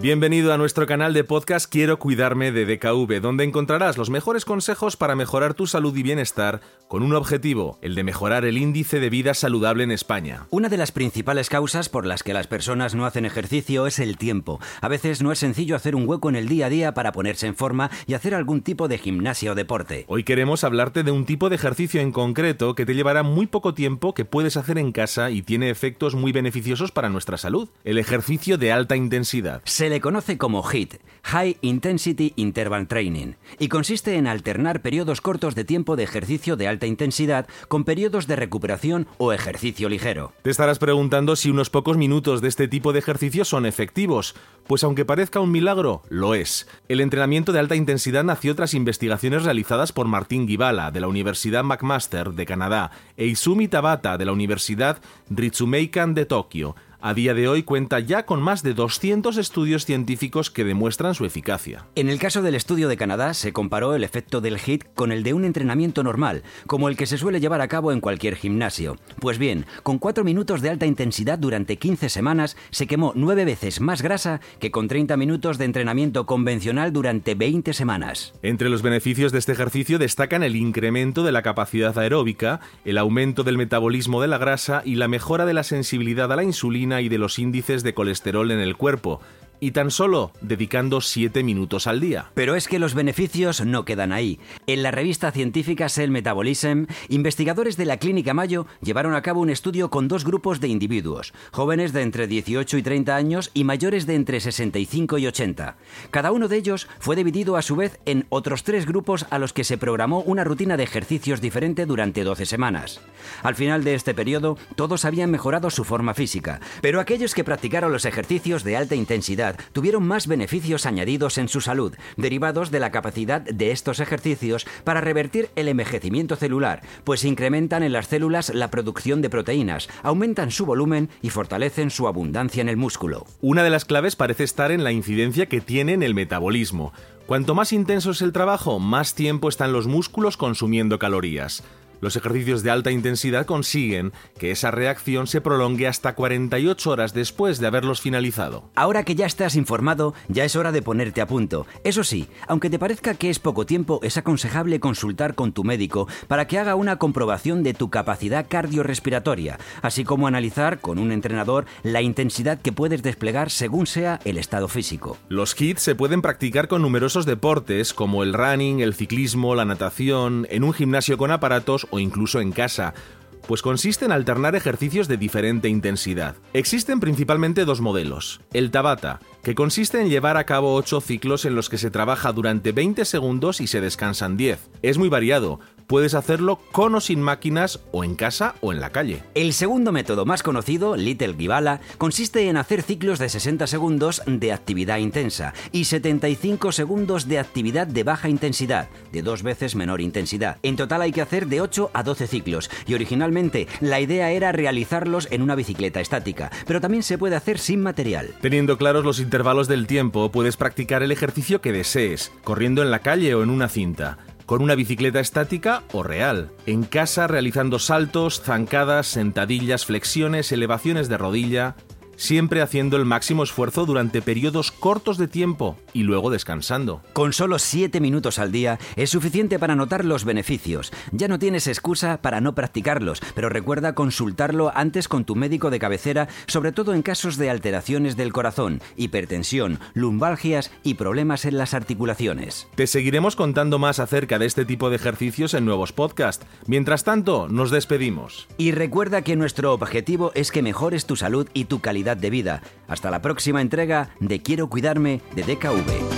Bienvenido a nuestro canal de podcast Quiero cuidarme de DKV, donde encontrarás los mejores consejos para mejorar tu salud y bienestar con un objetivo, el de mejorar el índice de vida saludable en España. Una de las principales causas por las que las personas no hacen ejercicio es el tiempo. A veces no es sencillo hacer un hueco en el día a día para ponerse en forma y hacer algún tipo de gimnasia o deporte. Hoy queremos hablarte de un tipo de ejercicio en concreto que te llevará muy poco tiempo, que puedes hacer en casa y tiene efectos muy beneficiosos para nuestra salud. El ejercicio de alta intensidad. Se le conoce como HIIT, High Intensity Interval Training, y consiste en alternar periodos cortos de tiempo de ejercicio de alta intensidad con periodos de recuperación o ejercicio ligero. Te estarás preguntando si unos pocos minutos de este tipo de ejercicio son efectivos. Pues aunque parezca un milagro, lo es. El entrenamiento de alta intensidad nació tras investigaciones realizadas por Martín Gibala, de la Universidad McMaster de Canadá, e Izumi Tabata, de la Universidad Ritsumeikan de Tokio, a día de hoy cuenta ya con más de 200 estudios científicos que demuestran su eficacia. En el caso del estudio de Canadá se comparó el efecto del HIIT con el de un entrenamiento normal, como el que se suele llevar a cabo en cualquier gimnasio. Pues bien, con 4 minutos de alta intensidad durante 15 semanas se quemó 9 veces más grasa que con 30 minutos de entrenamiento convencional durante 20 semanas. Entre los beneficios de este ejercicio destacan el incremento de la capacidad aeróbica, el aumento del metabolismo de la grasa y la mejora de la sensibilidad a la insulina y de los índices de colesterol en el cuerpo, y tan solo dedicando 7 minutos al día. Pero es que los beneficios no quedan ahí. En la revista científica Cell Metabolism, investigadores de la Clínica Mayo llevaron a cabo un estudio con dos grupos de individuos, jóvenes de entre 18 y 30 años y mayores de entre 65 y 80. Cada uno de ellos fue dividido a su vez en otros tres grupos a los que se programó una rutina de ejercicios diferente durante 12 semanas. Al final de este periodo, todos habían mejorado su forma física, pero aquellos que practicaron los ejercicios de alta intensidad tuvieron más beneficios añadidos en su salud, derivados de la capacidad de estos ejercicios para revertir el envejecimiento celular, pues incrementan en las células la producción de proteínas, aumentan su volumen y fortalecen su abundancia en el músculo. Una de las claves parece estar en la incidencia que tiene en el metabolismo. Cuanto más intenso es el trabajo, más tiempo están los músculos consumiendo calorías. Los ejercicios de alta intensidad consiguen que esa reacción se prolongue hasta 48 horas después de haberlos finalizado. Ahora que ya estás informado, ya es hora de ponerte a punto. Eso sí, aunque te parezca que es poco tiempo, es aconsejable consultar con tu médico para que haga una comprobación de tu capacidad cardiorrespiratoria, así como analizar con un entrenador la intensidad que puedes desplegar según sea el estado físico. Los kits se pueden practicar con numerosos deportes como el running, el ciclismo, la natación, en un gimnasio con aparatos o incluso en casa, pues consiste en alternar ejercicios de diferente intensidad. Existen principalmente dos modelos. El Tabata, que consiste en llevar a cabo 8 ciclos en los que se trabaja durante 20 segundos y se descansan 10. Es muy variado, puedes hacerlo con o sin máquinas o en casa o en la calle. El segundo método más conocido, Little Gibala, consiste en hacer ciclos de 60 segundos de actividad intensa y 75 segundos de actividad de baja intensidad, de dos veces menor intensidad. En total hay que hacer de 8 a 12 ciclos y originalmente la idea era realizarlos en una bicicleta estática, pero también se puede hacer sin material. Teniendo claros los intervalos del tiempo, puedes practicar el ejercicio que desees, corriendo en la calle o en una cinta con una bicicleta estática o real, en casa realizando saltos, zancadas, sentadillas, flexiones, elevaciones de rodilla, siempre haciendo el máximo esfuerzo durante periodos cortos de tiempo y luego descansando. Con solo 7 minutos al día es suficiente para notar los beneficios. Ya no tienes excusa para no practicarlos, pero recuerda consultarlo antes con tu médico de cabecera, sobre todo en casos de alteraciones del corazón, hipertensión, lumbalgias y problemas en las articulaciones. Te seguiremos contando más acerca de este tipo de ejercicios en nuevos podcasts. Mientras tanto, nos despedimos. Y recuerda que nuestro objetivo es que mejores tu salud y tu de vida. Hasta la próxima entrega de Quiero Cuidarme de DKV.